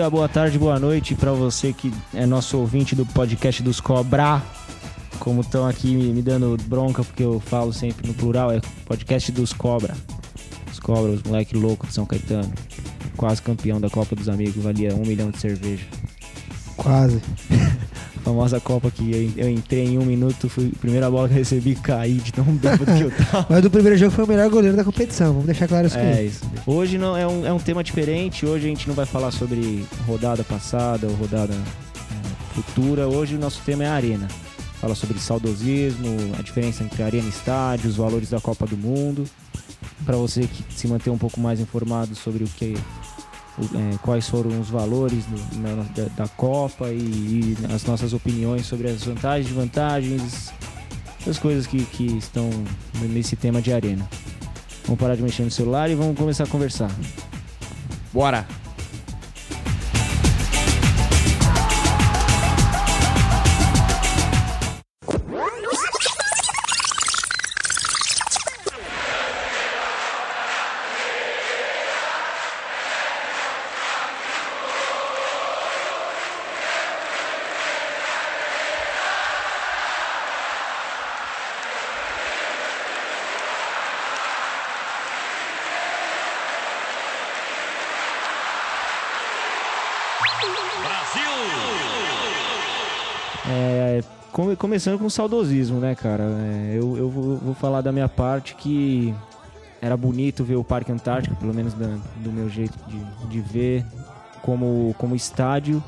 Dia, boa tarde, boa noite para você que é nosso ouvinte do podcast dos Cobra. Como estão aqui me dando bronca porque eu falo sempre no plural, é podcast dos Cobra. Os Cobra, os moleque louco de São Caetano. Quase campeão da Copa dos Amigos, valia um milhão de cerveja. Quase. A famosa Copa que eu, entrei em um minuto, fui primeira bola que eu recebi caí de tão bêbado que eu tava. Mas do primeiro jogo foi o melhor goleiro da competição, vamos deixar claro isso É isso. Hoje não é um, é um tema diferente. Hoje a gente não vai falar sobre rodada passada ou rodada é, futura. Hoje o nosso tema é a arena. Fala sobre saudosismo, a diferença entre arena e estádio, os valores da Copa do Mundo. Para você que se manter um pouco mais informado sobre o que, é, quais foram os valores do- na- da, da Copa e, e as nossas opiniões sobre as vantagens e desvantagens, as coisas que, que estão nesse tema de arena. Vamos parar de mexer no celular e vamos começar a conversar. Bora! Começando com saudosismo, né, cara? É, eu eu vou, vou falar da minha parte que era bonito ver o Parque Antártico, pelo menos da- do meu jeito de, de ver, como, como estádio.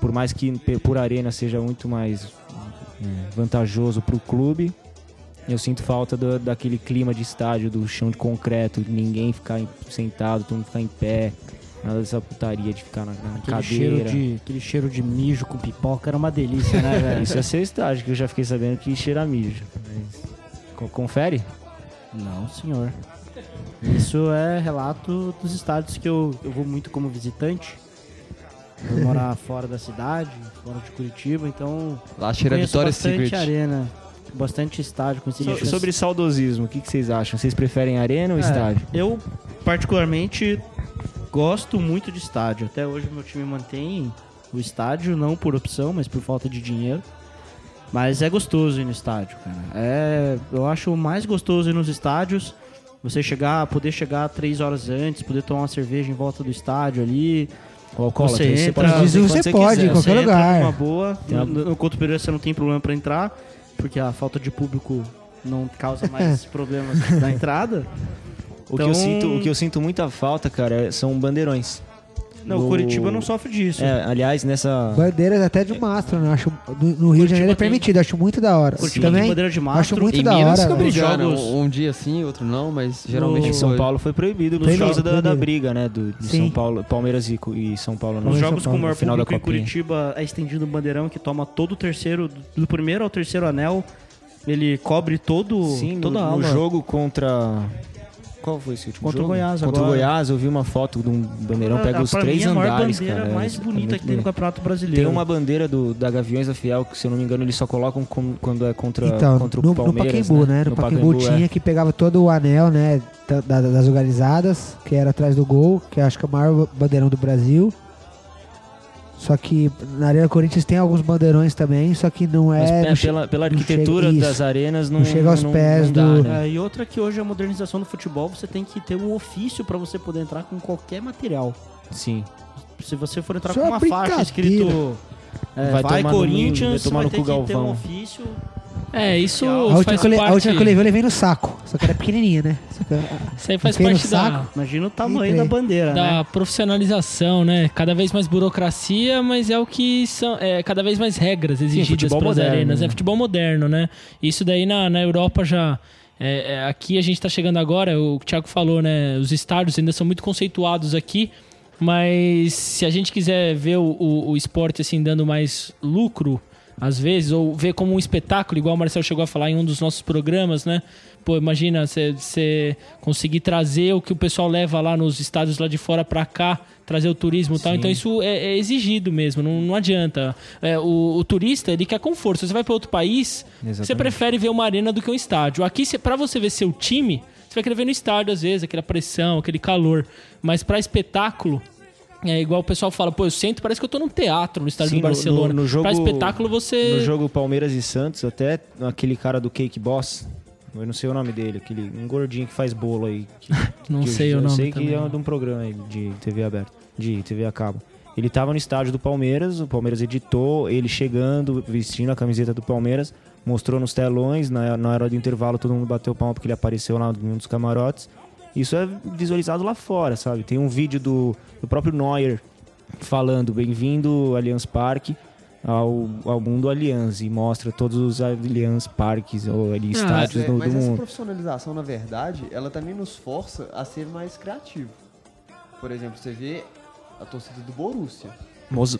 Por mais que por arena seja muito mais é, vantajoso para o clube, eu sinto falta do- daquele clima de estádio, do chão de concreto, ninguém ficar sentado, todo mundo ficar em pé. Nada dessa putaria de ficar na, na Aquele cadeira. cheiro, de, aquele cheiro de mijo com pipoca era uma delícia, né, velho? Isso é seu estágio, que eu já fiquei sabendo que cheira a mijo. Mas... Co- Confere? Não, senhor. Isso é relato dos estádios que eu, eu vou muito como visitante. Eu morar fora da cidade, fora de Curitiba, então Lá cheira Vitória bastante Secret. arena, bastante estádio com esse So- sobre saudosismo, o que, que vocês acham? Vocês preferem arena ou É, estádio? Eu, particularmente, gosto muito de estádio. Até hoje meu time mantém o estádio, não por opção, mas por falta de dinheiro. Mas é gostoso ir no estádio, cara. É, eu acho mais gostoso ir nos estádios. Você chegar, poder chegar três horas antes, poder tomar uma cerveja em volta do estádio ali. O Você você entra- pode fazer Isso quando você pode, quiser. em qualquer você entra lugar. boa. Tem uma- No, no Couto Pereira você não tem problema pra entrar, porque a falta de público não causa mais problemas na entrada. O, que eu Então- sinto, o que eu sinto muita falta, cara, é- são bandeirões. Não, No- o Curitiba não sofre disso. É, aliás, nessa. Bandeiras até de mastro, né? Acho, no, no Rio de Janeiro é tem- permitido, acho muito da hora. Curitiba tem Também bandeira de mastro. acho muito Em da Minas hora. brigando. Jogos- Um, um dia sim, outro não, mas geralmente No- São foi. Paulo foi proibido por Proibido, causa da, da briga, né? Do, de Sim. São Paulo, Palmeiras e, e São Paulo. Nos no- São jogos com o maior no final da público em Copinha. Curitiba é estendido um bandeirão que toma todo o terceiro, do primeiro ao terceiro anel, ele cobre todo, Sim, no, toda a no aula. jogo contra. Qual foi esse último Contra o jogo? Goiás Contra agora. o Goiás, eu vi uma foto de um bandeirão, Ah, pega os pra três mim, a maior andares, bandeira cara. mais é bonita muito que tem no. Campeonato Brasileiro. Tem uma bandeira do, da Gaviões da Fiel, que se eu não me engano eles só colocam com- quando é contra, Então, contra o no, no Palmeiras. Pacaembu, né? No, Pacaembu, é. tinha que pegava todo o anel, né? da- da- das organizadas, que era atrás do gol, que eu acho que é o maior bandeirão do Brasil. Só que na Arena Corinthians tem alguns bandeirões também, só que não Mas é. é, não che- pela, pela não arquitetura chega- das arenas não, Não chega aos pés não dá, do- né? É, e outra que hoje a modernização do futebol, você tem que ter um ofício pra você poder entrar com qualquer material. Sim. Se você for entrar Isso com é uma faixa escrito é, Vai vai, tomar no- Corinthians, vai vai no ter que ter um ofício. É, isso a, última faz que eu, le- a parte... última que eu levei, eu levei no saco. Só que era pequenininha, né? Só que, Isso aí faz parte da, saco. Imagina o tamanho Entrei. da bandeira, da né? profissionalização, né? Cada vez mais burocracia, mas é o que são... É, cada vez mais regras exigidas para as moderno, arenas. né? É futebol moderno, né? Isso daí na, na Europa já... é, é, aqui a gente tá chegando agora, o Thiago falou, né? Os estádios ainda são muito conceituados aqui, mas se a gente quiser ver o, o, o esporte assim dando mais lucro, às vezes, ou ver como um espetáculo, igual o Marcelo chegou a falar em um dos nossos programas, né? Pô, imagina você conseguir trazer o que o pessoal leva lá nos estádios lá de fora pra cá, trazer o turismo e tal. Então isso é, é exigido mesmo, não, não adianta. É, o, o turista, ele quer conforto. Você vai pra outro país, você prefere ver uma arena do que um estádio. Aqui, pra você ver seu time, você vai querer ver no estádio às vezes, aquela pressão, aquele calor. Mas pra espetáculo, É igual o pessoal fala, pô, eu sento, parece que eu tô num teatro no estádio Sim, do Barcelona. no- no jogo- pra espetáculo você. No jogo Palmeiras e Santos, até aquele cara do Cake Boss, eu não sei o nome dele, aquele um gordinho que faz bolo aí. que- Não que eu- sei o eu nome. sei que é não. de um programa aí de TV aberta, de TV a cabo. Ele tava no estádio do Palmeiras, o Palmeiras editou ele chegando, vestindo a camiseta do Palmeiras, mostrou nos telões, na, na hora do intervalo todo mundo bateu palma porque ele apareceu lá em um dos camarotes. Isso é visualizado lá fora, sabe? Tem um vídeo do, do próprio Neuer falando bem-vindo Allianz Parque ao, ao mundo Allianz e mostra todos os Allianz Parques ou ali, Ah, estádios É, do, mas do essa mundo. profissionalização, na verdade, ela também nos força a ser mais criativo. Por exemplo, você vê a torcida do Borussia.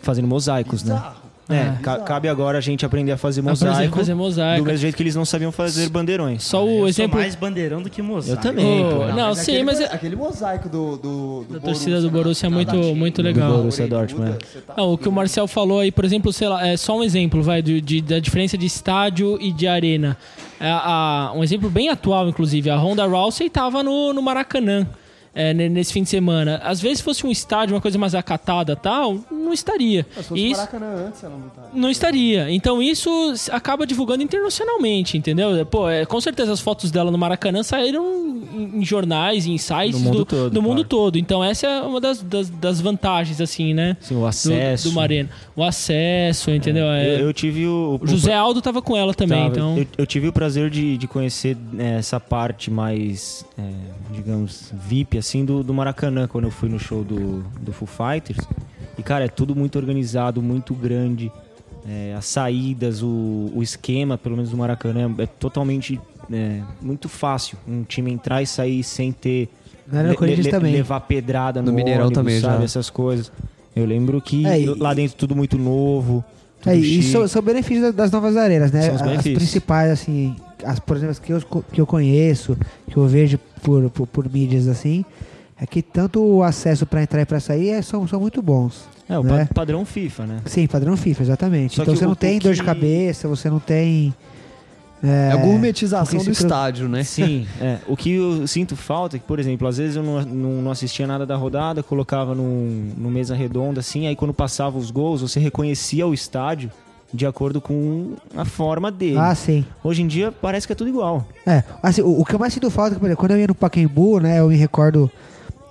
Fazendo mosaicos, né? Bizarro. É, É. ca- cabe agora a gente aprender a fazer Aprender a mosaico, fazer do mosaico. mesmo jeito que eles não sabiam fazer bandeirões. Só o Eu exemplo. sou mais bandeirão do que mosaico. Eu também, Ô, pô. não, mas sim, aquele, mas é- aquele mosaico do, do, do Da torcida do Borussia é muito- muito do legal. Borussia orelhuda, Dortmund, você tá Não, o que o. Marcel falou aí, por exemplo, sei lá, é só um exemplo, vai, de, de- da diferença de estádio e de arena. É, a- um exemplo bem atual, inclusive, a Honda Rousey estava no, no Maracanã. É, ne- nesse fim de semana. Às vezes fosse um estádio, uma coisa mais acatada tal, não estaria. Mas se fosse Isso, Maracanã antes, ela não tá. não estaria. Então isso acaba divulgando internacionalmente, entendeu? Pô, é, com certeza as fotos dela no Maracanã saíram em, em jornais, em sites No mundo do, todo, do mundo claro. todo. Então essa é uma das, das, das vantagens, assim, né? Sim, o Do, acesso. do Marena. O acesso, entendeu? É, Eu, eu tive o, o José Aldo tava com ela também, Tava. então. eu, eu tive o prazer de, de conhecer é, essa parte mais, é, digamos, VIP, assim, do, do Maracanã, quando eu fui no show do, do Foo Fighters. E, cara, é tudo muito organizado, muito grande. É, as saídas, o, o esquema, pelo menos do Maracanã, é totalmente é, muito fácil. Um time entrar e sair sem ter... Na Arena Corinthians também. Levar pedrada no, No Mineirão ônibus, também, sabe? já. Essas coisas. Eu lembro que É, e- lá dentro tudo muito novo. Tudo É, e são, são benefícios da- das novas arenas, né? São os As benefícios. principais, assim, as, por exemplo, as que eu, que eu conheço, que eu vejo por, por, por mídias assim, é que tanto o acesso para entrar e para sair é- são, são muito bons. É, o né? pa- padrão FIFA, né? Sim, padrão FIFA, exatamente. Só então que você o- não tem o dor de que- cabeça, você não tem. É a É, gourmetização porque do pro- estádio, né? Sim, é. O que eu sinto falta é que, por exemplo, às vezes eu não, não, não assistia nada da rodada, colocava num, num mesa redonda, assim, aí quando passava os gols, você reconhecia o estádio de acordo com a forma dele. Ah, sim. Hoje em dia parece que é tudo igual. É, assim, o, o que eu mais sinto falta, é que, por exemplo, quando eu ia no Pacaembu, né, eu me recordo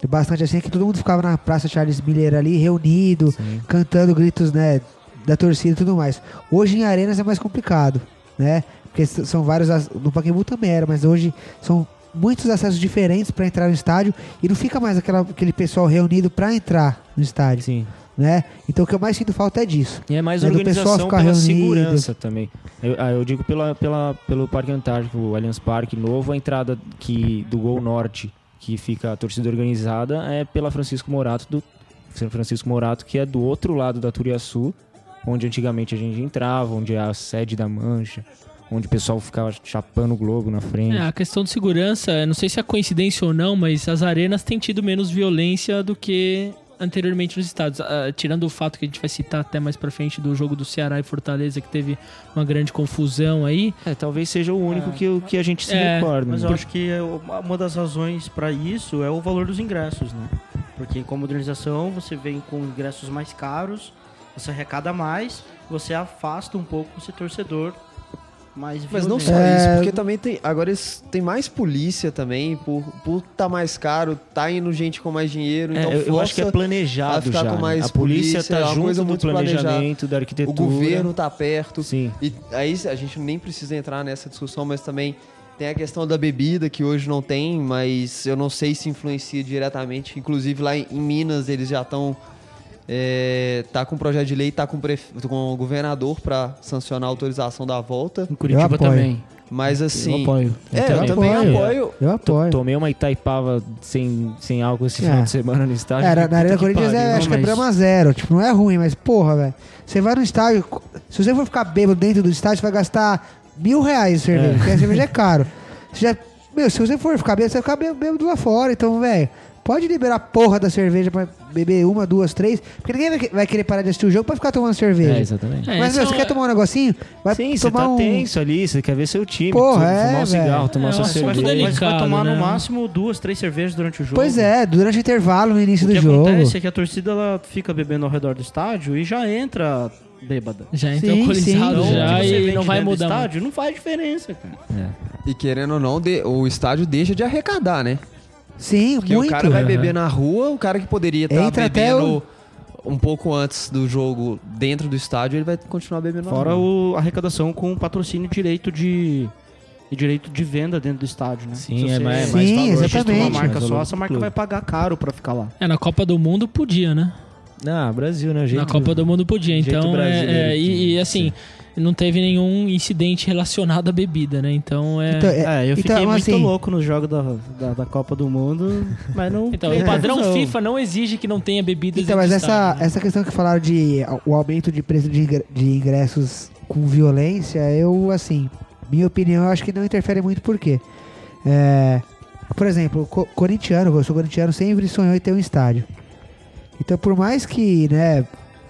bastante assim, que todo mundo ficava na Praça Charles Miller ali, reunido, cantando gritos, né, da torcida e tudo mais. Hoje em arenas é mais complicado, né, porque são vários, no Pacaembu também era, mas hoje são muitos acessos diferentes para entrar no estádio e não fica mais aquela, aquele pessoal reunido para entrar no estádio, Sim. Né? Então o que eu mais sinto falta é disso. E é mais É do pessoal organização ficar pela reunido. segurança também. Eu, ah, eu digo pela, pela, pelo Parque Antártico, o Allianz Parque novo, a entrada que, do Gol Norte, que fica a torcida organizada, é pela Francisco Morato, do São Francisco Morato, que é do outro lado da Turiaçu, onde antigamente a gente entrava, onde é a sede da Mancha, onde o pessoal ficava chapando o globo na frente. É, a questão de segurança, não sei se é coincidência ou não, mas as arenas têm tido menos violência do que anteriormente nos estádios. Ah, tirando o fato que a gente vai citar até mais pra frente do jogo do Ceará e Fortaleza, que teve uma grande confusão aí. É, talvez seja o único que, o- que a gente se É, recorda. Mas né? eu acho que é uma das razões para isso é o valor dos ingressos, né? Porque com a modernização você vem com ingressos mais caros, você arrecada mais, você afasta um pouco esse torcedor mais Mas não só É. isso, porque também tem. Agora eles tem mais polícia também, por, por tá mais caro, tá indo gente com mais dinheiro. É, então eu, eu acho que é planejado a ficar já. com né? mais a polícia polícia, é tá uma junto coisa do muito planejada. planejamento, da o arquitetura. governo tá perto. Sim. E aí a gente nem precisa entrar nessa discussão, mas também tem a questão da bebida, que hoje não tem, mas eu não sei se influencia diretamente. Inclusive lá em, em Minas eles já estão. É, tá com projeto de lei, tá com, o pref- com o governador para sancionar a autorização da volta. Em Curitiba Eu apoio. também. Mas assim. eu apoio. É, eu também. também apoio. apoio. Eu apoio. Tomei uma Itaipava sem, sem álcool esse É. final de semana no estádio. É, na, Arena Corinthians é, acho que é mas- zero. Tipo, não é ruim, mas porra, velho. Você vai no estádio, se você for ficar bêbado dentro do estádio, você vai gastar mil reais de cerveja, porque a cerveja é caro. Você já, meu, se você for ficar bêbado, você vai ficar bê- bêbado lá fora. Então, velho, Pode liberar a porra da cerveja pra beber uma, duas, três. Porque ninguém vai, que- querer parar de assistir o jogo pra ficar tomando cerveja. É, exatamente. É, Mas, meu, é você quer tomar um negocinho? Vai Sim, você tomar tá um... tenso ali, você quer ver seu time. Porra, tu- é, fumar um cigarro, tomar É sua cerveja. delicado. Mas vai tomar né? no máximo duas, três cervejas durante o jogo. Pois é, durante o intervalo, no início O que do jogo. acontece é que a torcida ela fica bebendo ao redor do estádio e já entra bêbada. Já entra Sim, alcoolizado sim. já Então, o que e não vai mudar estádio não faz diferença, cara. E querendo ou não, o estádio deixa de arrecadar, né? Sim, Porque muito. o cara vai beber na rua, o cara que poderia estar Entra até bebendo um pouco antes do jogo dentro do estádio, ele vai continuar bebendo na Fora rua. o, a arrecadação com patrocínio e direito de e direito de venda dentro do estádio, né? Sim, Se é mais- Sim, mais valor. exatamente. uma marca só, essa marca vai pagar caro pra ficar lá. É, na Copa do Mundo podia, né? Ah, Brasil, né? O jeito- na Copa do Mundo podia. Então, é, é, e, e, assim, não teve nenhum incidente relacionado à bebida, né? Então é. Então, É, eu então, fiquei muito assim, louco nos jogos da, da, da Copa do Mundo, mas não. Então, o padrão. FIFA não exige que não tenha bebidas Então, mas essa, né? essa questão que falaram de o aumento de preço de, de ingressos com violência, eu, assim, minha opinião, eu acho que não interfere muito, por quê? É, por exemplo, co corintiano, eu sou corintiano, sempre sonhou em ter um estádio. Então, por mais que, né,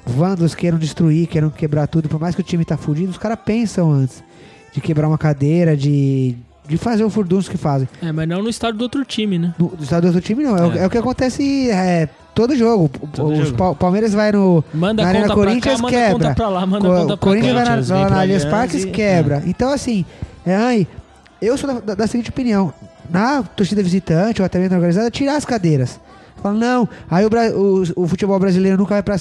vândalos queiram destruir, queiram quebrar tudo, por mais que o time tá fudido, os caras pensam antes de quebrar uma cadeira, de, de fazer o furdunço que fazem. É, mas não no estádio do outro time, né? No, do estado do outro time, não. É, o- É. é o que acontece é, todo jogo. O- Todo Os jogo. Pa- Palmeiras vai no. Manda Na Arena conta pra Corinthians, cá, quebra. conta pra lá, Co- conta o pra Corinthians cá. vai na, lá na Allianz Parques e- quebra. Então, assim, é, ai, eu sou da, da- da seguinte opinião: na torcida visitante ou até mesmo na organizada, tirar as cadeiras. Fala, não, aí o, o, o futebol brasileiro nunca vai pra,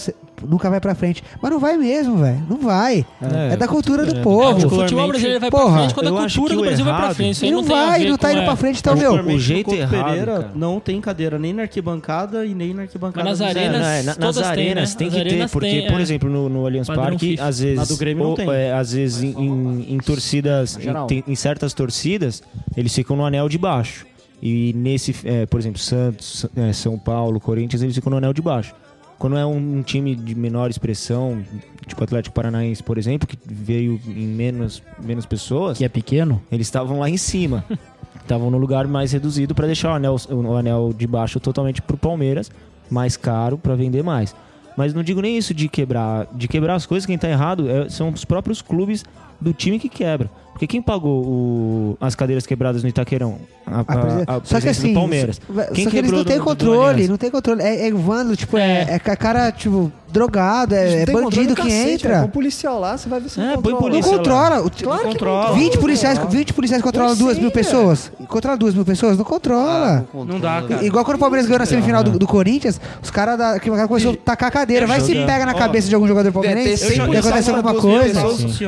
nunca vai pra frente. Mas não vai mesmo, velho. Não vai. É, da cultura do é. É, povo. o futebol brasileiro vai Porra, pra frente quando a cultura do Brasil vai pra errado- frente. Isso aí não, não tem vai, não tá indo é, pra frente, então, meu. O jeito errado, Pereira cara. não tem cadeira nem na arquibancada e nem na arquibancada. Mas nas arenas- Não, é, na- nas todas têm, arenas né? tem Nas que ter, porque, tem, por é. exemplo, no, no Allianz Parque, às vezes, do Grêmio não ou, tem. é, às vezes em, torcidas, tem- em certas torcidas, eles ficam no anel de baixo. E nesse, é, por exemplo, Santos, é, São Paulo, Corinthians, eles ficam no anel de baixo. Quando é um, um time de menor expressão, tipo Atlético Paranaense, por exemplo, que veio em menos, menos pessoas, Que é pequeno? eles estavam lá em cima. Estavam no lugar mais reduzido para deixar o anel, o anel de baixo totalmente pro Palmeiras, mais caro para vender mais. Mas não digo nem isso de quebrar, de quebrar as coisas, quem tá errado é- são os próprios clubes do time que quebra. Porque quem pagou o- as cadeiras quebradas no Itaquerão? A, A a- a só que assim, do Palmeiras. só- Quem só que eles quebrou não têm controle, não tem controle. É, é vândalo, tipo, é, É. é, ca- cara, tipo, drogado, é, é bandido do que cacete, entra. é, Com o policial lá, você vai ver se É, não põe controla. Não controla. Claro que controla. 20 policiais, 20 policiais controlam Mas duas sim, mil velho. pessoas. Controla duas mil pessoas? Não controla. Não dá, cara. Igual quando o Palmeiras ganhou na semifinal do, do Corinthians, os caras da que começaram a tacar a cadeira. Vai se pega na cabeça de algum jogador palmeirense e acontece alguma coisa.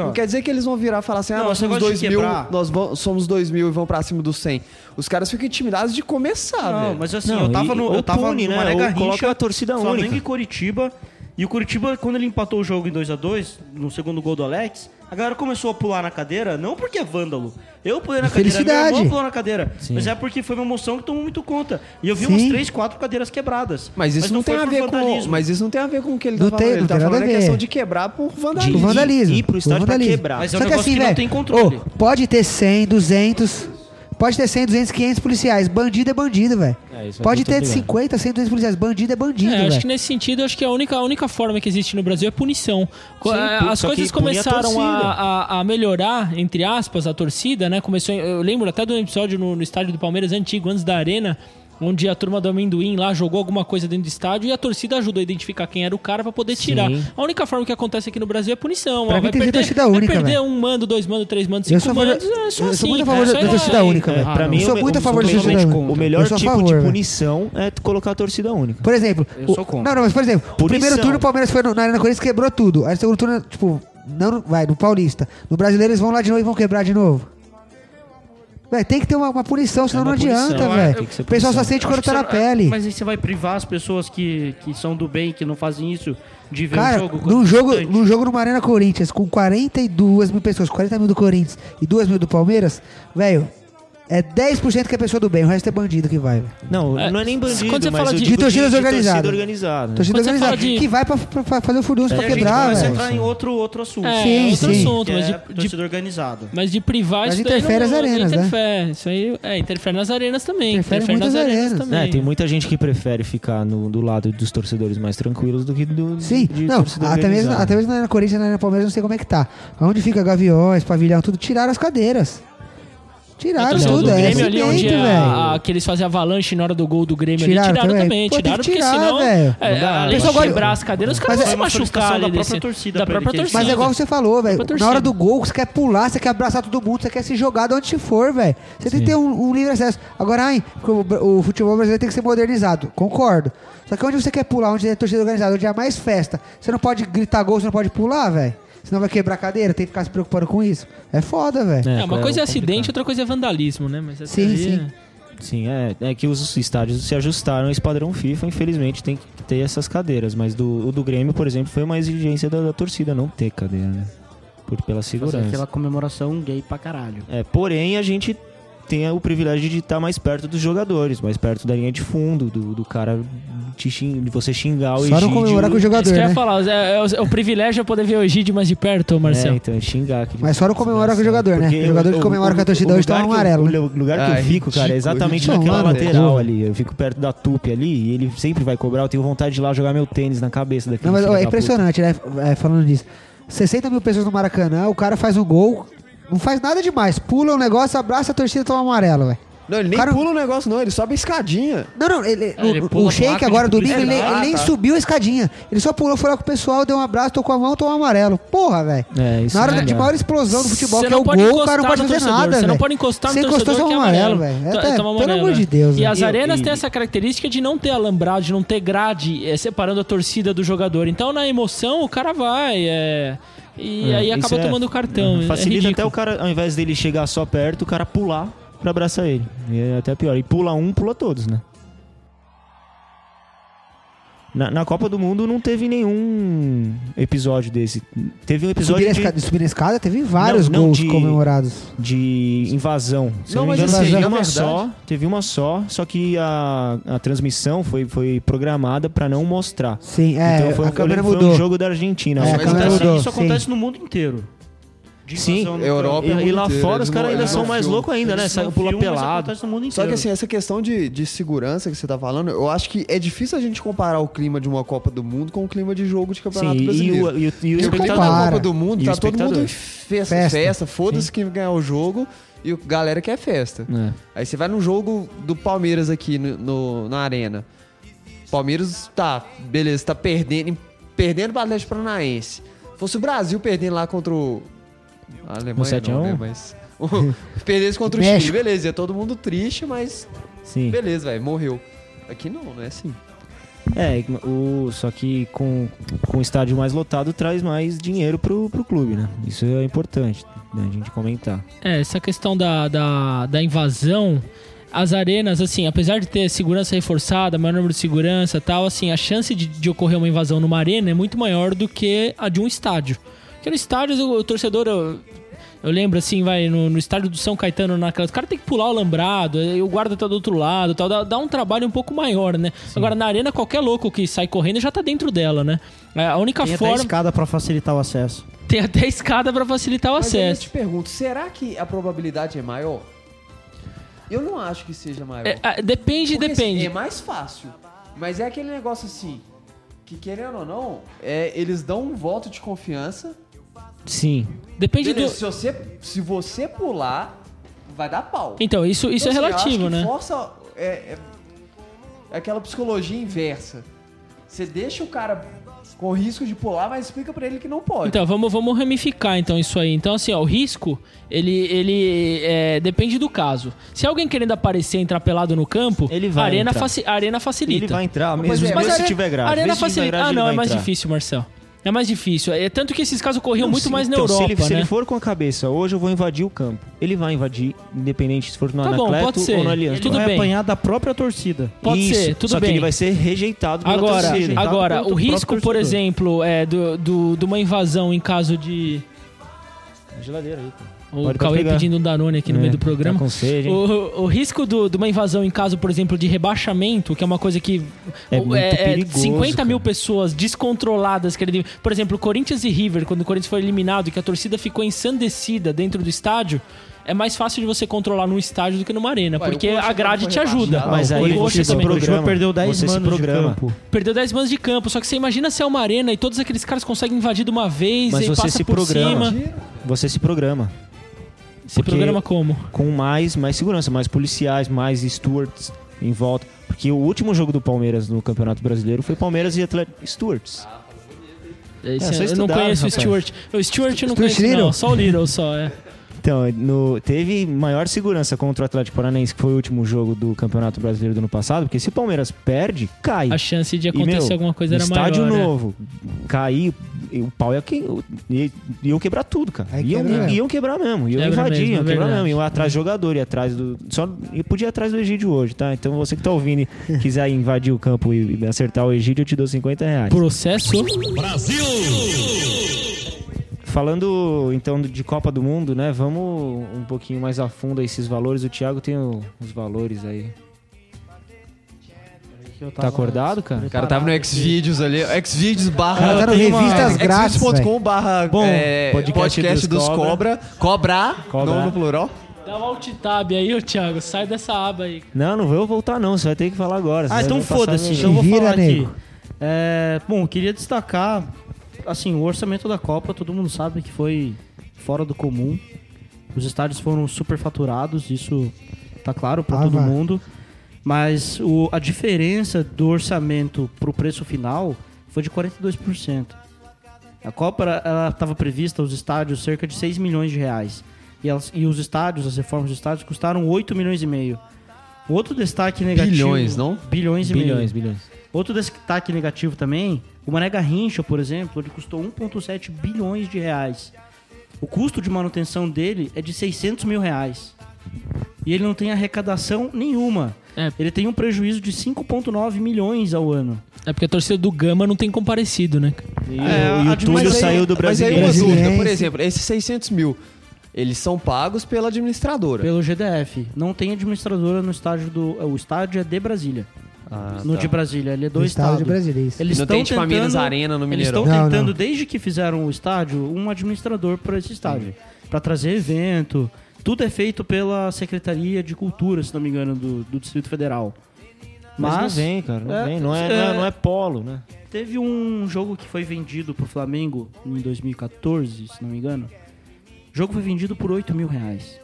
Não quer dizer que eles vão virar e falar assim, ah, Não, somos 2 mil, nós vamos- somos 2 mil e vão pra cima dos 100. Os caras ficam intimidados de começar, Não, velho. mas assim, Não, eu tava e- no. Eu tava pune, no né? Ou coloca a torcida Flamengo única. e Curitiba. E o Curitiba, quando ele empatou o jogo em 2x2, no segundo gol do Alex, a galera começou a pular na cadeira, não porque é vândalo. Eu pulei na cadeira, meu Felicidade. irmão pulou na cadeira. Sim. Mas é porque foi uma emoção que tomou muito conta. E eu vi Sim. umas 3, 4 cadeiras quebradas. Mas isso não, tem foi a ver com, vandalismo. mas isso não tem a ver com o que ele Não tá tem- falando. Ele não tá tem falando a a ver. questão de quebrar por De vandalismo. De- vandalismo. ir pro por estádio pra vandalismo. quebrar. Mas é um Só que assim, que não velho, tem controle. ô, pode ter 100, 200, pode ter 100, 200, 500 policiais. Bandido é bandido, velho. É, é Pode ter obrigado. 50, 100, 200 policiais. Bandido é bandido, É, acho que nesse sentido, acho que a única, a única forma que existe no Brasil é punição. Sim, pu- As coisas começaram a, a, a melhorar, entre aspas, a torcida, né? Começou, eu lembro até do episódio no, no estádio do Palmeiras antigo, antes da arena, onde a turma do amendoim lá jogou alguma coisa dentro do estádio e a torcida ajudou a identificar quem era o cara pra poder tirar. Sim. A única forma que acontece aqui no Brasil é punição. Pra ó, mim vai tem que ser perder, torcida vai única, perder velho. um mando, dois mando, três mandos, cinco mandos, é só eu assim. sou muito a é favor só da torcida única, velho. pra mim, eu sou o- muito a o- favor da o- torcida única. O melhor tipo favor, de punição é tu colocar a torcida única. Por exemplo, Eu o- sou contra. não, não, mas por exemplo, o Punição. primeiro turno o Palmeiras foi no- na Arena Corinthians quebrou tudo. Aí no segundo turno, tipo, não, vai, no Paulista. No Brasileiro eles vão lá de novo e vão quebrar de novo. Véi, tem que ter uma, uma punição, senão É uma não adianta, punição, velho. tem que ser O pessoal só sente quando tá na pele. Mas aí você vai privar as pessoas que, que são do bem, que não fazem isso, de ver Cara, um jogo. num jogo, constante. num jogo numa Arena Corinthians com 42 mil pessoas, 40 mil do Corinthians e 2 mil do Palmeiras, velho, é 10% que é pessoa do bem, o resto é bandido que vai, velho. Não, É, não é nem bandido, quando você mas fala eu de- digo De torcidas organizadas. torcida organizada. Torcida Quando você organizada. de- Que vai pra, pra- pra fazer o furdunço Aí pra a gente quebrar, começa a velho. entrar em outro, outro assunto. É, Sim, outro sim. assunto, que mas é de, de torcida organizada. Mas de privar Mas isso daí interfere não, as arenas, né? interfere. Isso aí é, interfere nas arenas também. Interfere Interfere, nas muitas arenas, arenas. também. É, tem muita gente que prefere ficar no, do lado dos torcedores mais tranquilos do que do Sim, de não, torcida até mesmo, organizada. até mesmo na Corinthians, na Palmeiras, não sei como é que tá. Onde fica Gaviões, Pavilhão, tudo, tiraram as cadeiras. Tiraram Torcedor tudo, do é Grêmio ali onde a, velho. a- que eles fazem avalanche na hora do gol do Grêmio Tiraram ali, tiraram também. também. Pô, tiraram que porque tirar, senão, velho. é, dá. além de quebrar as cadeiras, os caras Mas vão é se uma machucar ali da desse, própria torcida da própria torcida. Mas é igual você falou, velho. Na hora do gol, você quer pular, você quer abraçar todo mundo, você quer se jogar de onde se for, velho. Você tem que ter um, um livre acesso. Agora, ai, porque o, o futebol brasileiro tem que ser modernizado. Concordo. Só que onde você quer pular, onde é torcida organizada, onde é mais festa, você não pode gritar gol, você não pode pular, velho. Senão vai quebrar a cadeira, tem que ficar se preocupando com isso. É foda, velho. É, uma coisa é complicado. acidente, outra coisa é vandalismo, né? Mas Sim, aí sim. é- Sim, é, é que os estádios se ajustaram a esse padrão FIFA, infelizmente tem que ter essas cadeiras. Mas do, o do Grêmio, por exemplo, foi uma exigência da, da torcida não ter cadeira, né? Por, pela Fazer segurança. aquela comemoração gay pra caralho. É, porém, a gente tem o privilégio de estar mais perto dos jogadores, mais perto da linha de fundo, do, do cara te xing- de você xingar o Só não Egídio. comemorar com o Isso jogador, que eu ia né? falar, é, é o, é o privilégio é poder ver o Egídio mais de perto, ô É, Marcelo. então, xingar. aquele- Mas só não comemora com o jogador, né? O jogador que comemora com a torcida hoje toma que eu- amarelo, né? O lugar que Ah, eu fico, cara, é exatamente ridículo. naquela Mano, lateral ali. Eu fico perto da tupi ali e ele sempre vai cobrar. Eu tenho vontade de ir lá jogar meu tênis na cabeça daquele Não, mas é puta. impressionante, né? É, falando disso. 60 mil pessoas no Maracanã, o cara faz um gol, não faz nada demais. Pula o negócio, abraça a torcida e toma amarelo, velho. Não, ele nem Cara- pula o negócio, não. Ele sobe a escadinha. Não, não, ele, Ah, ele o, o placa agora de domingo, ele, publicidade. ele nem Ah, tá. subiu a escadinha. Ele só pulou, foi lá com o pessoal, deu um abraço, tocou a mão, tomou amarelo. Porra, velho. É, isso Na hora da- de maior explosão do futebol, Você que é o gol, o cara não pode fazer torcedor, nada, Você não pode encostar Você no encostou, torcedor toma que é amarelo, velho. É até- toma pelo amor de? Deus, E as arenas E- têm essa característica de não ter alambrado, de não ter grade é, separando a torcida do jogador. Então, na emoção, o cara vai. é, e É, aí acaba é- tomando o cartão. é Facilita até o cara, ao invés dele chegar só perto, o cara pular pra abraçar ele. E é até pior. E pula um, pula todos, né? Na, na Copa do Mundo não teve nenhum episódio desse. Teve um Subir episódio a, de, subir a escada, teve vários Não, não, gols de- comemorados. de invasão. Se Não, não, mas engano, assim, teve na uma verdade- só. Teve uma só, só que a, a transmissão foi, foi programada pra não mostrar. Sim, é, então foi, a eu câmera mudou. Foi um jogo da Argentina. É, a Mas acontece- mudou, isso sim. acontece no mundo inteiro. De Sim, no Europa E, é o e lá inteiro, fora os caras ainda eles são mais loucos ainda, né? Eles Sai, não pula pelado. acontece no mundo Só que assim, essa questão de, de segurança que você tá falando, eu acho que é difícil a gente comparar o clima de uma Copa do Mundo com o clima de jogo de campeonato Sim, e brasileiro. o, e o, e o Porque o. Copa do Mundo E o tá todo mundo em festa, Festa. festa, foda-se quem ganhar o jogo e o galera quer festa. É. Aí você vai no jogo do Palmeiras aqui no, no- na arena. Palmeiras tá, beleza, tá perdendo, perdendo pro Atlético Paranaense. Fosse o Brasil perdendo lá contra o a Alemanha, 7 a não, 1? né, mas perdesse contra o México. Chile, beleza, ia todo mundo triste, mas Sim. beleza, velho, morreu. Aqui não, não é assim. É, o, só que com, com o estádio mais lotado traz mais dinheiro pro, pro clube, né? Isso é importante né, a gente comentar. É, essa questão da, da, da invasão, as arenas, assim, apesar de ter segurança reforçada, maior número de segurança e tal, assim, a chance de, de ocorrer uma invasão numa arena é muito maior do que a de um estádio. Porque no estádio, o, o torcedor. Eu, eu lembro, assim, vai, no, no estádio do São Caetano, naquela. O cara tem que pular o alambrado, aí o guarda tá do outro lado tal. Dá, dá um trabalho um pouco maior, né? Agora, na arena, qualquer louco que sai correndo já tá dentro dela, né? É, A única Tem até forma. escada pra facilitar o acesso. Tem até escada pra facilitar o Mas aí eu acesso. te pergunto, será que a probabilidade é maior? Eu não acho que seja maior. É, ah, depende, Porque, assim, depende. é mais fácil. Mas é aquele negócio assim, que querendo ou não, é, eles dão um voto de confiança. Sim. Depende Beleza, do. se, você, se você pular, vai dar pau. Então, isso, isso Então, é assim, eu acho relativo, que né? Força é, é- é aquela psicologia inversa. Você deixa o cara com risco de pular, mas explica pra ele que não pode. Então, vamos, vamos ramificar então isso aí. Então, assim, ó, o risco, ele, ele é, depende do caso. Se alguém querendo aparecer, entrar pelado no campo, Ele vai a, arena faci- a arena facilita. Ele vai entrar, é, mesmo mas se a arena- tiver grave. A arena se facilita. grave, Ah, não, é mais entrar. difícil, Marcel. É mais difícil. É tanto que esses casos ocorriam Não, muito se- mais na então, Europa, se ele, se né? ele for com a cabeça, hoje eu vou invadir o campo. Ele vai invadir, independente se for no Tá bom, Anacleto ser. ou no Aliança. Tudo vai bem. apanhar da própria torcida. Pode Isso, ser, tudo só bem. que ele vai ser rejeitado pela Agora, torcida. rejeitado agora o risco, por exemplo, é do, do, de uma invasão em caso de. Geladeira aí, cara. O Pode Cauê pegar. pedindo um Danone aqui no É, meio do programa. Tá com sede? O, o risco do- de uma invasão em caso, por exemplo, de rebaixamento, que é uma coisa que. É o- muito perigoso, 50 mil cara. pessoas descontroladas. querendo- Por exemplo, Corinthians e River, quando o Corinthians foi eliminado e que a torcida ficou ensandecida dentro do estádio. É mais fácil de você controlar num estádio do que numa arena, Ué, porque a grade te ajuda. Mas o aí você se também. programa. O perdeu 10 você se manos de programa. campo. Perdeu 10 manos de campo, só que você imagina se é uma arena e todos aqueles caras conseguem invadir de uma vez Mas e você passa se por programa. cima. Você se programa. Se Porque- programa como? com mais, mais segurança, mais policiais, mais stewards em volta. Porque o último jogo do Palmeiras no Campeonato Brasileiro foi Palmeiras e Atlético Stewards. Esse- É, só eu não conheço rapaz. o Stuart. O Stuart eu não Stuart conheço, não. Só o Little, só, é. Então, no- teve maior segurança contra o Atlético Paranaense, que foi o último jogo do Campeonato Brasileiro do ano passado, porque se o Palmeiras perde, cai. A chance de E, acontecer meu, alguma coisa era maior. estádio né? novo, cair, e o pau ia, que, ia, iam quebrar tudo, cara. Aí Iam, quebra mesmo. iam quebrar mesmo, iam Quebra invadir, mesmo, iam é quebrar verdade. mesmo, iam atrás do jogador, ia atrás do. Só eu podia ir atrás do Egídio hoje, tá? Então você que tá ouvindo e quiser invadir o campo e, e acertar o Egídio, eu te dou 50 reais. Processo. Falando então de Copa do Mundo, né? Vamos um pouquinho mais a fundo esses valores. O Thiago tem os valores aí. Tá acordado, cara? O cara tava no Xvideos ali. Xvideos barra. Tá no Revistas Grátis, Xvideos.com barra Bom, é, podcast podcast, dos dos, Cobra. Cobra. Cobra, não no plural. Dá um alt tab aí, ô Thiago. Sai dessa aba aí. Não, não vou voltar não. Você vai ter que falar agora. Ah, então foda-se. Então eu vou Vira, falar nego. aqui. É, bom, eu queria destacar, assim, o orçamento da Copa, todo mundo sabe que foi fora do comum. Os estádios foram superfaturados, isso tá claro para Ah, todo vai. mundo. Mas o- a diferença do orçamento pro preço final foi de 42%. A Copa estava prevista, os estádios, cerca de 6 milhões de reais. E, elas- e os estádios, as reformas dos estádios, custaram 8 milhões e meio. Outro destaque negativo... Bilhões, não? Bilhões e meio. Bilhões, bilhões. Outro destaque negativo também, o Mané Garrincha, por exemplo, ele custou 1,7 bilhões de reais. O custo de manutenção dele é de 600 mil reais. E ele não tem arrecadação nenhuma. É. Ele tem um prejuízo de 5,9 milhões ao ano. É porque a torcida do Gama não tem comparecido, né? E, É, o, e a o Túlio aí- saiu do Mas aí brasileiro. uma dúvida, por exemplo, esses 600 mil, eles são pagos pela administradora. Pelo GDF. Não tem administradora no estádio do. O estádio é de Brasília. Ah, no tá. de Brasília. Ele é do, Do estádio estado. brasileiro. Eles Não estão tem tipo a tentando, Minas Arena no Eles Mineirão. estão Não, tentando, não. desde que fizeram o estádio, um administrador para esse estádio. Para trazer evento. Tudo é feito pela Secretaria de Cultura, se não me engano, do, do Distrito Federal. Mas, Mas, não vem, cara. Não é, vem. Não é, é- não, é, não é polo, né? teve um jogo que foi vendido pro Flamengo em 2014, se não me engano. O jogo foi vendido por 8 mil reais.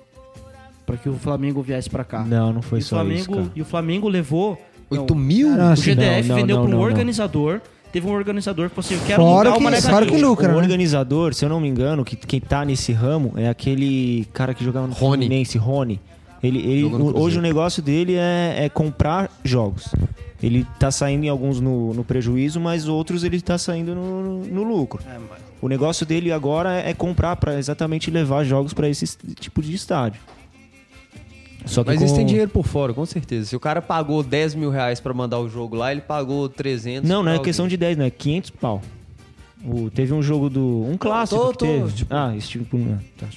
Para que o Flamengo viesse para cá. Não, não foi e, só Flamengo, isso, cara. e o Flamengo levou. não, 8 mil? Cara, o GDF não, não, vendeu não, para um não, não. organizador. Teve um organizador que falou assim: Eu quero Fora que- uma Mané fora que lucra, o né? organizador, se eu não me engano, que quem tá nesse ramo é aquele cara que jogava no Rony. Fluminense, Rony. Ele, ele- no o- hoje o negócio dele é, é comprar jogos. Ele tá saindo em alguns no, no prejuízo, mas outros ele tá saindo no, no lucro. É, mas- O negócio dele agora é comprar para exatamente levar jogos para esse tipo de estádio. Só que Mas com... eles têm dinheiro por fora, com certeza. Se o cara pagou 10 mil reais pra mandar o jogo lá, ele pagou 300 Não, não é alguém. questão de 10, não. É 500 pau. O- teve um jogo do... Um clássico tô- que tô, teve. tipo- Ah, esse tipo... não, tá.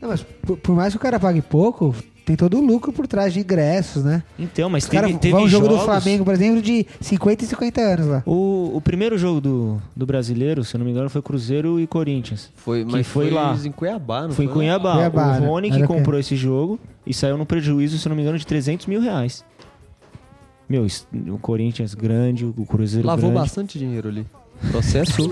Não, mas por, por mais que o cara pague pouco, tem todo o lucro por trás de ingressos, né? Então, mas Os teve, teve vão um jogo do jogos- Flamengo, por exemplo, de 50 e 50 anos lá. O, o primeiro jogo do, do brasileiro, se eu não me engano, foi Cruzeiro e Corinthians. Foi, que mas foi foi, lá. em Cuiabá, não foi em foi? Cunhabá. Cuiabá, o né? Rony que o quê? comprou esse jogo e saiu no prejuízo, se eu não me engano, de 300 mil reais. Meu, o Corinthians grande, o Cruzeiro Lavou grande. bastante dinheiro ali. Processo.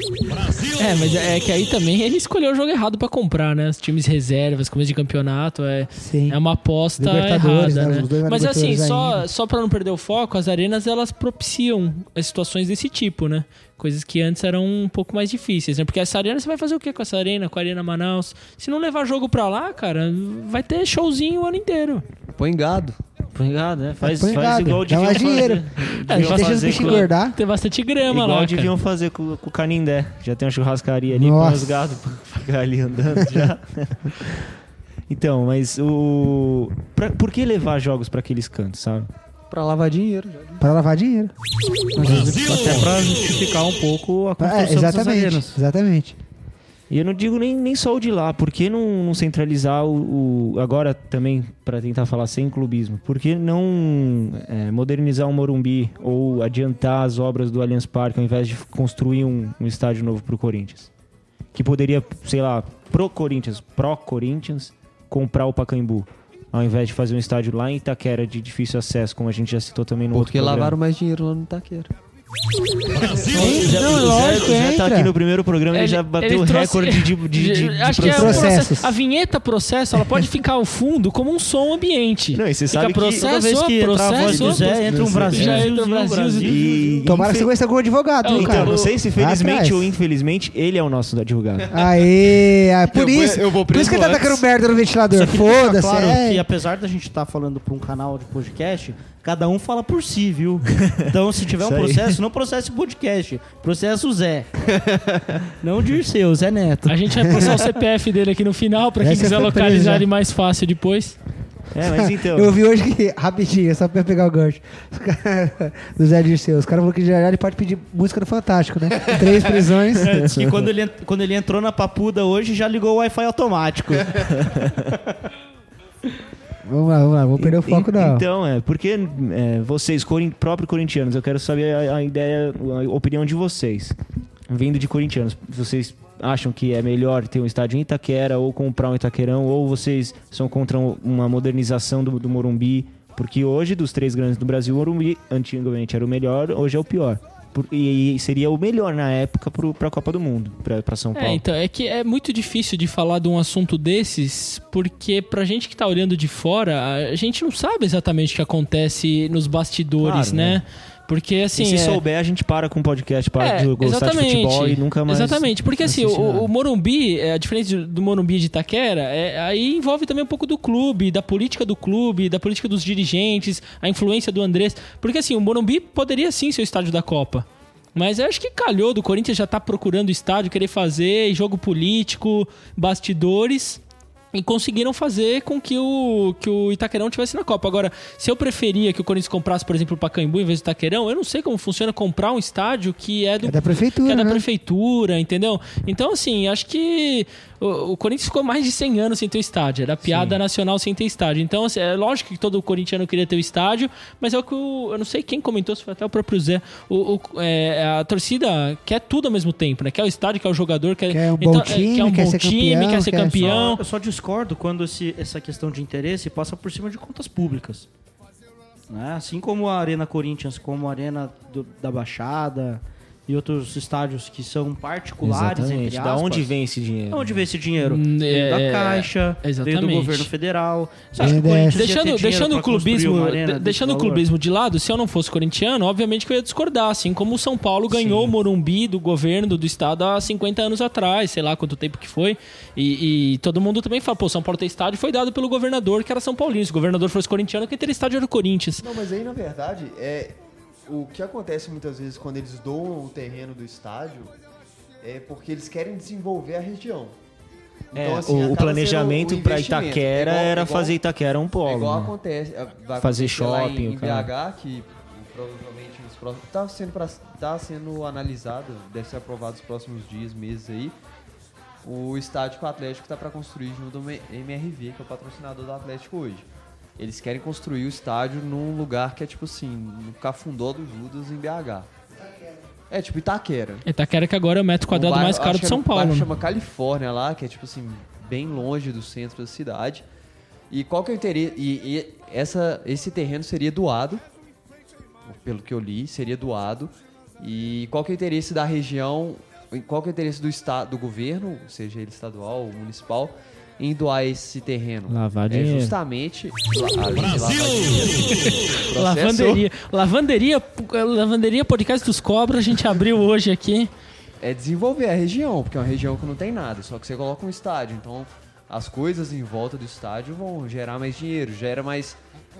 É, mas é que aí também ele escolheu o jogo errado pra comprar, né? Os times reservas, começo de campeonato, é, Sim. é uma aposta Libertadores, errada, né? né? Mas assim, só, ainda. só pra não perder o foco, as arenas elas propiciam as situações desse tipo, né? Coisas que antes eram um pouco mais difíceis, né? Porque essa arena, você vai fazer o que com essa arena, com a Arena Manaus? Se não levar jogo pra lá, cara, vai ter showzinho o ano inteiro. Põe gado. Põe gado, né? Faz, põe faz gado, igual dá deviam mais dinheiro. fazer. É, Deixa os fazer bichos engordar. Tem bastante grama Igual lá, cara. deviam fazer com, com o Canindé. Já tem uma churrascaria ali, põe Nossa. os gados pra ficar ali andando já. então, mas o... pra- por que levar jogos pra aqueles cantos, sabe? Pra lavar dinheiro. Pra lavar dinheiro. Até pra justificar um pouco a É, construção dessas exatamente. arenas. Exatamente. E eu não digo nem, nem só o de lá, por que não, não centralizar o, o- Agora também, para tentar falar sem clubismo, por que não é, modernizar o Morumbi ou adiantar as obras do Allianz Parque ao invés de construir um, um estádio novo pro Corinthians? Que poderia, sei lá, pro Corinthians, pró Corinthians, comprar o Pacaembu. Ao invés de fazer um estádio lá em Itaquera de difícil acesso, como a gente já citou também no outro Porque lavaram mais dinheiro lá no Taqueira. Já- Não, é o Zé- lógico, o Zé tá entra. aqui no primeiro programa, ele, Ele- já bateu o recorde de, de, de, de Acho que é o processo. Processos. processo. A vinheta processo, ela pode ficar ao fundo como um som ambiente. Não, e você Fica sabe que processo, Toda vez que entrar a voz do processo, Zé, entra um Brasil. Já entra o Brasil. E, Tomara que você conheça algum advogado, É, Então, não sei se felizmente ou infelizmente, ele é o nosso advogado. Aê, ah, por Eu vou- isso. eu vou por isso que ele tá tacando merda no ventilador. Que Foda-se. claro é. que apesar da gente estar falando pra um canal de podcast, cada um fala por si, viu? Então, se tiver um processo, não processe o podcast, processa o Zé. não o Dirceu, o Zé Neto. A gente vai passar o CPF dele aqui no final, pra quem Essa quiser localizar ele mais fácil depois. É, mas então. Eu vi hoje que, rapidinho, só pra pegar o gancho. Os Do Zé Dirceu. Os caras falaram que já já ele pode pedir música no Fantástico, né? Três prisões. É, diz que quando ele, quando ele entrou na papuda hoje, já ligou o Wi-Fi automático. Vamos lá, vamos lá. Vamos perder o foco. Então, é, porque é, vocês, corin- próprios corintianos, eu quero saber a, a ideia, a opinião de vocês. Vindo de corintianos, vocês acham que é melhor ter um estádio em Itaquera ou comprar um Itaquerão, ou vocês são contra um- uma modernização do, do Morumbi? Porque hoje, dos três grandes do Brasil, o Morumbi antigamente era o melhor, hoje é o pior. E, e seria o melhor na época para a Copa do Mundo, para São Paulo. É, então, é que é muito difícil de falar de um assunto desses, porque pra gente que tá olhando de fora, a gente não sabe exatamente o que acontece nos bastidores, Claro, né? né? Porque assim. e se é- souber, a gente para com o podcast, para É, de gostar de futebol e nunca mais. Exatamente, porque assim, o, o Morumbi, é, a diferença do Morumbi de Itaquera, é, aí envolve também um pouco do clube, da política do clube, da política dos dirigentes, a influência do Andrés. Porque assim, o Morumbi poderia sim ser o estádio da Copa. Mas eu acho que calhou do Corinthians já tá procurando estádio, querer fazer, jogo político, bastidores. E conseguiram fazer com que o, que o Itaquerão tivesse na Copa. Agora, se eu preferia que o Corinthians comprasse, por exemplo, o Pacaembu em vez do Itaquerão, eu não sei como funciona comprar um estádio que é do É da prefeitura, que é da né? prefeitura, entendeu? Então, assim, acho que o, o Corinthians ficou mais de 100 anos sem ter o estádio. Era piada nacional sem ter estádio. Então, assim, é lógico que todo corintiano queria ter o estádio, mas é o que o, eu não sei quem comentou, se foi até o próprio Zé. O, o- é, a torcida quer tudo ao mesmo tempo, né? Quer o estádio, quer o jogador, quer, Quer um bom então, é, time, quer um quer bom ser time, campeão, quer ser quer campeão. Eu só discordo quando esse- essa questão de interesse passa por cima de contas públicas. Né? Assim como a Arena Corinthians, como a Arena do- da Baixada e outros estádios que são particulares, Exatamente. entre Da aspas. onde vem esse dinheiro? Da onde vem esse dinheiro? Hum, é, da Caixa, veio do exatamente. governo federal. Você acha que o BNDES. Corinthians ia ter Deixando, deixando o clubismo, de- deixando o clubismo de lado, se eu não fosse corintiano, obviamente que eu ia discordar, assim como o São Paulo ganhou o Morumbi do governo do estado há 50 anos atrás, sei lá quanto tempo que foi. E, e todo mundo também fala, pô, São Paulo tem estádio foi dado pelo governador, que era São Paulino. Se o governador fosse corintiano, quem teria estádio era o Corinthians. Não, mas aí na verdade é o que acontece muitas vezes quando eles doam o terreno do estádio é porque eles querem desenvolver a região. É, Então, assim, o- planejamento um para. Itaquera É igual- era igual- fazer Itaquera um É polo. igual né? acontece, é, vai Fazer shopping, em, em. BH, que provavelmente nos próximos. Tá sendo, pra, tá sendo analisado, deve ser aprovado nos próximos dias, meses aí. O estádio que o Atlético está para construir junto ao MRV, que é o patrocinador do Atlético hoje. Eles querem construir o estádio num lugar que é tipo assim, no Cafundó do Judas, em BH. É tipo Itaquera. Itaquera que agora é o metro quadrado Um bairro- mais caro de que São um Paulo. né? chama Califórnia lá, que é tipo assim, bem longe do centro da cidade. E qual que é o interesse? E, e essa, esse terreno seria doado, pelo que eu li, seria doado. E qual que é o interesse da região, qual que é o interesse do estado, do governo, seja ele estadual ou municipal, em doar esse terreno? Lavar É dinheiro. justamente lavar processo- Lavanderia. Lavanderia. Lavanderia Podcast dos Cobras, a gente abriu hoje aqui. é desenvolver a região, porque é uma região que não tem nada, só que você coloca um estádio, então as coisas em volta do estádio vão gerar mais dinheiro, gera mais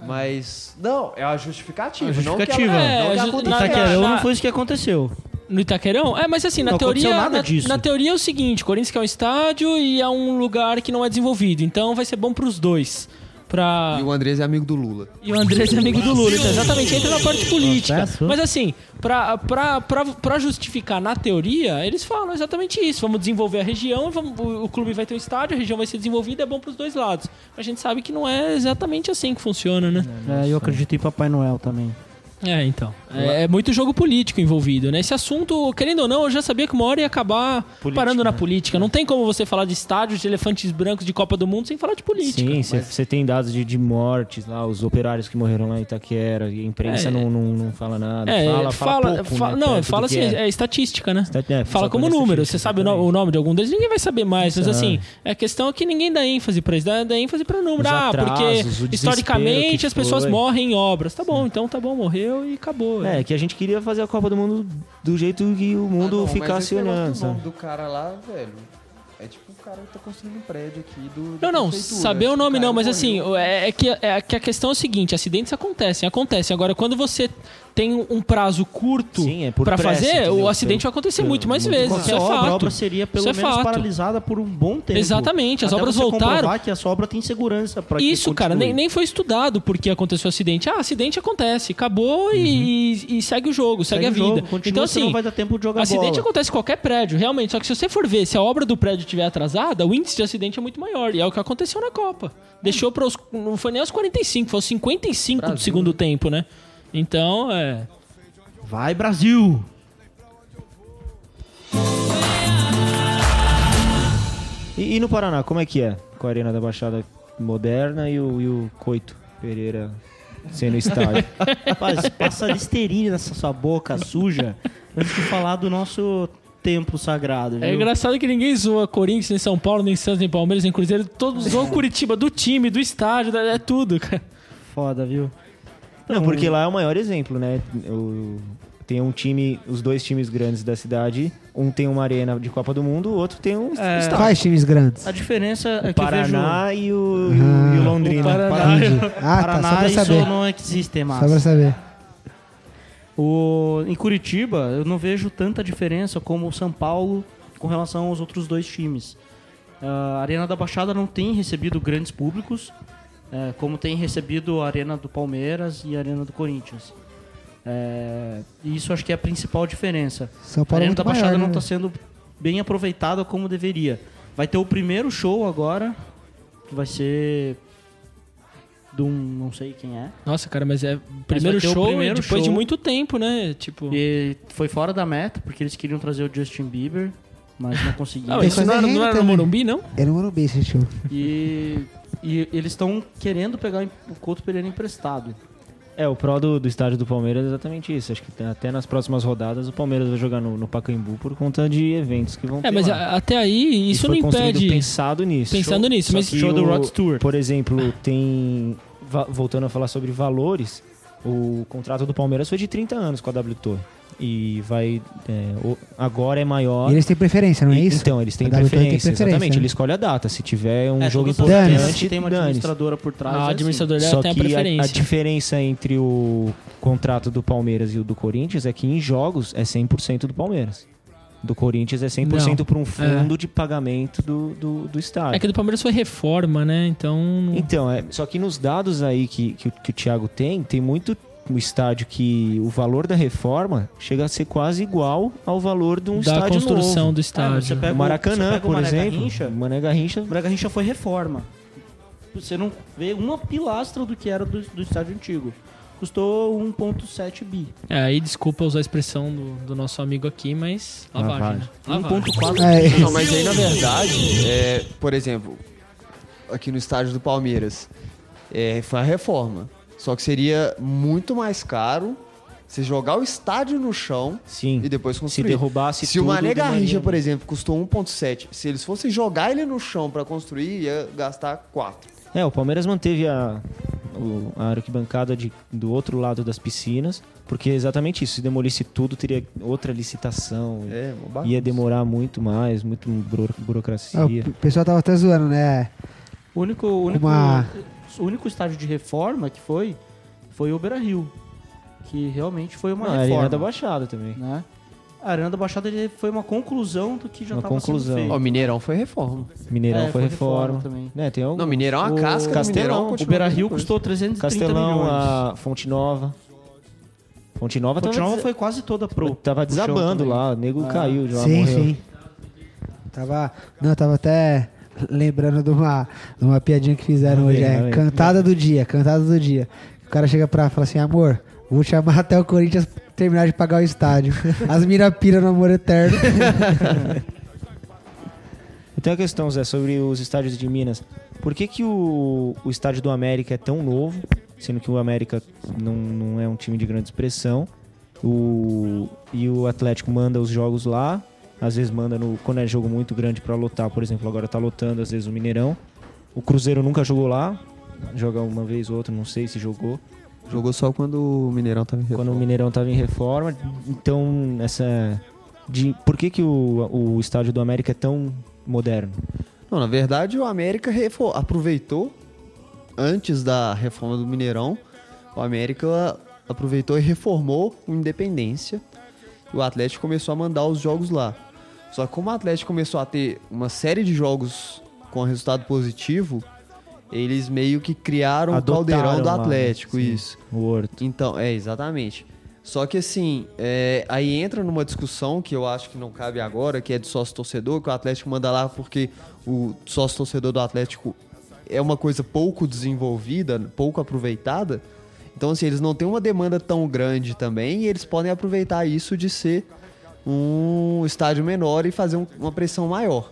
mais não, é a justificativa, A não que justificativa. ela- É, não que a ju- aconteça. na- Itaquerão na- não foi isso que aconteceu. No Itaquerão? É, mas assim, na Não teoria. nada na, disso. na teoria é o seguinte: Corinthians quer um estádio e é um lugar que não é desenvolvido. Então vai ser bom pros dois. pra... E o Andrés é amigo do Lula. E o Andrés é amigo do Lula, então exatamente, entra na parte política. Processo. Mas assim, pra, pra, pra, pra justificar na teoria, eles falam exatamente isso. Vamos desenvolver a região, vamos- o, o clube vai ter um estádio, a região vai ser desenvolvida, é bom pros dois lados. A gente sabe que não é exatamente assim que funciona, né? É, eu acredito em Papai Noel também. É, então. É, é muito jogo político envolvido, né? Esse assunto, querendo ou não, eu já sabia que uma hora ia acabar parando na política. Não tem como você falar de estádios, de elefantes brancos de Copa do Mundo sem falar de política. Sim, você tem dados de, de mortes lá, os operários que morreram lá em Itaquera, e a imprensa É. não, não, não fala nada. É, fala, fala, fala, pouco, fala- né, não, fala assim, é. é estatística, né? Estat- é, Fala como número, você sabe o, no- exatamente. o nome de algum deles, ninguém vai saber mais. Mas assim, a questão é que ninguém dá ênfase pra isso, dá, dá ênfase pra número. Os ah, porque historicamente as pessoas morrem em obras. Tá bom, então tá bom, morreu e acabou. É, que a gente queria fazer a Copa do Mundo do jeito que o mundo Ah, não, mas ficasse negócio olhando, do sabe? nome do cara lá, velho. É tipo o cara que tá construindo um prédio aqui do. Não, não, saber o Esse nome não, mas morreu. assim, é, é que, é que a questão é o seguinte, acidentes acontecem, acontecem. Agora, quando você tem um- prazo curto é pressa, fazer, entendeu? o acidente Pelo- vai acontecer pelo- muito mais muito vezes. Isso é obra, a fato. obra seria pelo Isso é menos fato. paralisada por um bom tempo. Exatamente, as Até obras voltaram. que essa obra tem segurança para Isso, cara, nem, nem foi estudado porque aconteceu o acidente. Ah, acidente acontece, acabou e, e segue o jogo, segue, a vida. então, assim, não vai dar tempo de jogar acidente bola. acontece em qualquer prédio, realmente. Só que se você for ver, se a obra do prédio estiver atrasada, o índice de acidente é muito maior. E é o que aconteceu na Copa. Deixou para os. Não foi nem aos 45, foi aos 55 do segundo tempo, né? Então, é. Vai, Brasil! E, e no Paraná, como é que é? Com a Arena da Baixada moderna e o, e o Coito Pereira sendo estádio. Rapaz, passa listerine nessa sua boca suja antes de falar do nosso templo sagrado. É viu? engraçado que ninguém zoa Corinthians, nem São Paulo, nem Santos, nem Palmeiras, nem Cruzeiro. Todos zoam Curitiba, do time, do estádio, é tudo, cara. Foda, viu? Não, porque lá é o maior exemplo, né? O- tem um time, os dois times grandes da cidade, um tem uma arena de Copa do Mundo, o outro tem um É, estádio. Quais times grandes? A diferença é O que eu Paraná e, o, Ah. e o Londrina. O Paraná, vejo... Ah, tá, só Paraná pra isso não existe mais. Só pra saber. O... Em Curitiba, eu não vejo tanta diferença como o São Paulo com relação aos outros dois times. A Arena da Baixada não tem recebido grandes públicos, é, como tem recebido a Arena do Palmeiras e a Arena do Corinthians. É, e isso acho que é a principal diferença. São A Paulo é Arena da muito Baixada maior, não né? está sendo bem aproveitada como deveria. Vai ter o primeiro show agora, que vai ser de um não sei quem é. Nossa, cara, mas é o primeiro vai ter o show primeiro depois de show. muito tempo, né? Tipo. E foi fora da meta, porque eles queriam trazer o Justin Bieber, mas não Ah, conseguiram. mas isso não era, não era no. Morumbi, não? Era no Morumbi esse show. E, e eles estão querendo pegar o Couto Pereira emprestado. É, o pró do, do estádio do Palmeiras é exatamente isso. Acho que tem- até nas próximas rodadas o Palmeiras vai jogar no, no Pacaembu por conta de eventos que vão ter É, mas lá. até aí isso não foi construído impede. pensado nisso. Pensando nisso, Só mas que Show do o- Rod Stewart. Por exemplo, tem... Voltando a falar sobre valores, o contrato do Palmeiras foi de 30 anos com a W Torre. E vai... é, o- agora é maior... E eles têm preferência, não é E- isso? Então, eles têm preferência, preferência, exatamente. né? Ele escolhe a data. Se tiver um É, jogo importante, tem uma administradora por trás. A é assim. administradora dela Só tem a que a, a preferência. diferença entre o contrato do Palmeiras e o do Corinthians é que em jogos é 100% do Palmeiras. Do Corinthians é 100% para um fundo de pagamento do, do, do estádio. É que do Palmeiras foi reforma, né? Então. não- Então, é, só que nos dados aí que, que, que o Thiago tem, tem muito o estádio que o valor da reforma chega a ser quase igual ao valor de um da estádio construção novo. do É, você estádio. pega O Maracanã, você pega o por Mané exemplo. Garrincha, o Mané Garrincha Mané Garrincha foi reforma. Você não vê uma pilastra do que era do, do estádio antigo. Custou 1.7 bi. É, aí desculpa usar a expressão do, do nosso amigo aqui, mas. Lavagem. né? Lavagem. 1.4 É, Não, mas aí na verdade, é, por exemplo, aqui no estádio do Palmeiras, é, foi a reforma. Só que seria muito mais caro você jogar o estádio no chão Sim. e depois Se construir. derrubasse Se o tudo, Mané Garrincha, por exemplo, custou 1.7, se eles fossem jogar ele no chão pra construir, ia gastar 4. É, o Palmeiras manteve a, o- a arquibancada de, do outro lado das piscinas, porque é exatamente isso. Se demolisse tudo, teria outra licitação. É. Ia demorar muito mais, muito buro- burocracia. Ah, o pessoal tava até zoando, né? O único, o único, Uma- o único estádio de reforma que foi, foi o Beira Rio. Que realmente foi uma Não, a Arena reforma. da Baixada também. né? A Arena da Baixada foi uma conclusão do que já Uma estava conclusão. sendo feito. Mineirão foi reforma. Mineirão É, foi, foi reforma. reforma também. Né, tem alguns. Não, Mineirão, a O casca Castelão, Mineirão o O Beira Rio custou 330 Castelão, milhões. a Fonte Nova. Fonte Nova, Fonte tava, Nova foi quase toda pro. tava desabando lá, o nego Ah. caiu de lá, sim, morreu. sim. Tava. Não, tava até lembrando de uma, de uma piadinha que fizeram hoje. É cantada do dia, cantada do dia. O cara chega pra falar assim, amor, vou te chamar até o Corinthians terminar de pagar o estádio. As mira pira no amor eterno. Então a questão, Zé, sobre os estádios de Minas. Por que, que o, o estádio do América é tão novo, sendo que o América não, não é um time de grande expressão? O, e o Atlético manda os jogos lá, às vezes manda no, quando é jogo muito grande pra lotar, por exemplo, agora tá lotando às vezes o Mineirão. O Cruzeiro nunca jogou lá, joga uma vez ou outra, não sei se jogou. Jogou só quando o Mineirão tava em Quando o reforma. Mineirão tava em reforma, então essa de por que, que o, o estádio do América é tão moderno? Não, na verdade, o América refo- aproveitou, antes da reforma do Mineirão, o América aproveitou e reformou o Independência. E o Atlético começou a mandar os jogos lá. Só que como o Atlético começou a ter uma série de jogos com resultado positivo, eles meio que criaram o Adotaram caldeirão do? Atlético, Sim. isso. O Horto. Então, é, exatamente. Só que assim, é, aí entra numa discussão que eu acho que não cabe agora, que é de sócio-torcedor, que o Atlético manda lá porque o sócio-torcedor do Atlético é uma coisa pouco desenvolvida, pouco aproveitada. Então, assim, eles não têm uma demanda tão grande também e eles podem aproveitar isso de ser um estádio menor e fazer um- uma pressão maior.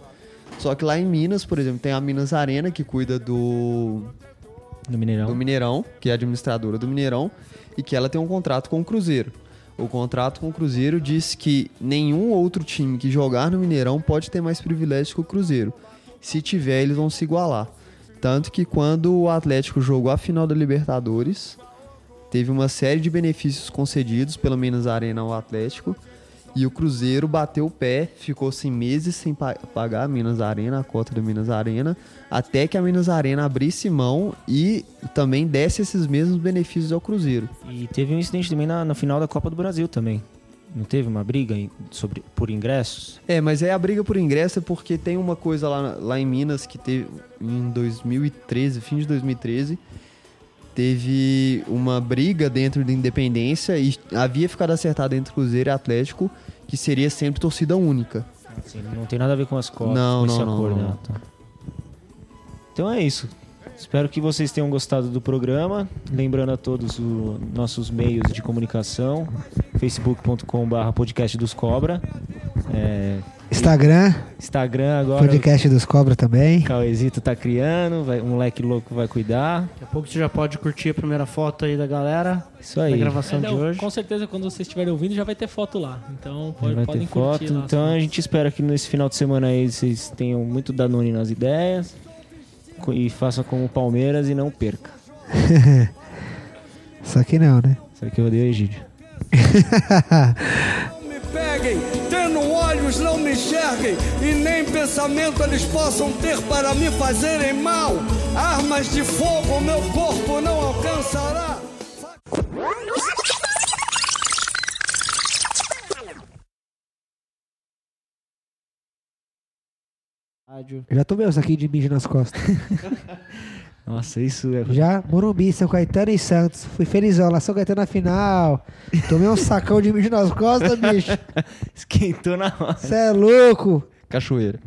Só que lá em Minas, por exemplo, tem a Minas Arena que cuida do, No Mineirão. do Mineirão, que é a administradora do Mineirão, e que ela tem um contrato com o Cruzeiro. O contrato com o Cruzeiro diz que nenhum outro time que jogar no Mineirão pode ter mais privilégios que o Cruzeiro. Se tiver, eles vão se igualar. Tanto que quando o Atlético jogou a final da Libertadores, teve uma série de benefícios concedidos pela Minas Arena ao Atlético. E o Cruzeiro bateu o pé, ficou sem meses sem pa- pagar a Minas Arena, a cota da Minas Arena, até que a Minas Arena abrisse mão e também desse esses mesmos benefícios ao Cruzeiro. E teve um incidente também na, na final da Copa do Brasil também. Não teve uma briga sobre, por ingressos? É, mas é a briga por ingresso é porque tem uma coisa lá, lá em Minas que teve em 2013, fim de 2013, teve uma briga dentro da Independência e havia ficado acertado entre Cruzeiro e Atlético que seria sempre torcida única. Assim, não tem nada a ver com as cotas, Não, com não, não, acordo. não. né? Tá. Então é isso. Espero que vocês tenham gostado do programa. Lembrando a todos os nossos meios de comunicação: facebook.com/barra podcast dos Cobra, é, Instagram, Instagram agora. podcast dos Cobra também. O Cauezito tá criando, vai, um moleque louco vai cuidar. Daqui a pouco você já pode curtir a primeira foto aí da galera. Isso aí. Da gravação É, de não, hoje. Com certeza, quando vocês estiverem ouvindo, já vai ter foto lá. Então, pode, vai podem ter foto. curtir lá. Então a gente espera que nesse final de semana aí vocês tenham muito Danone nas ideias e façam como o Palmeiras e não perca. Só que não, né? Só que eu odeio Egídio. olhos não me enxerguem, e nem pensamento eles possam ter para me fazerem mal. Armas de fogo meu corpo não alcançará. Já tomei um saquinho de mijo nas costas. Nossa, isso é. Já, Morumbi, São Caetano e Santos. Fui felizão lá, São Caetano na final. Tomei um sacão de mijo nas costas, bicho. Esquentou na hora. Você é louco. Cachoeira.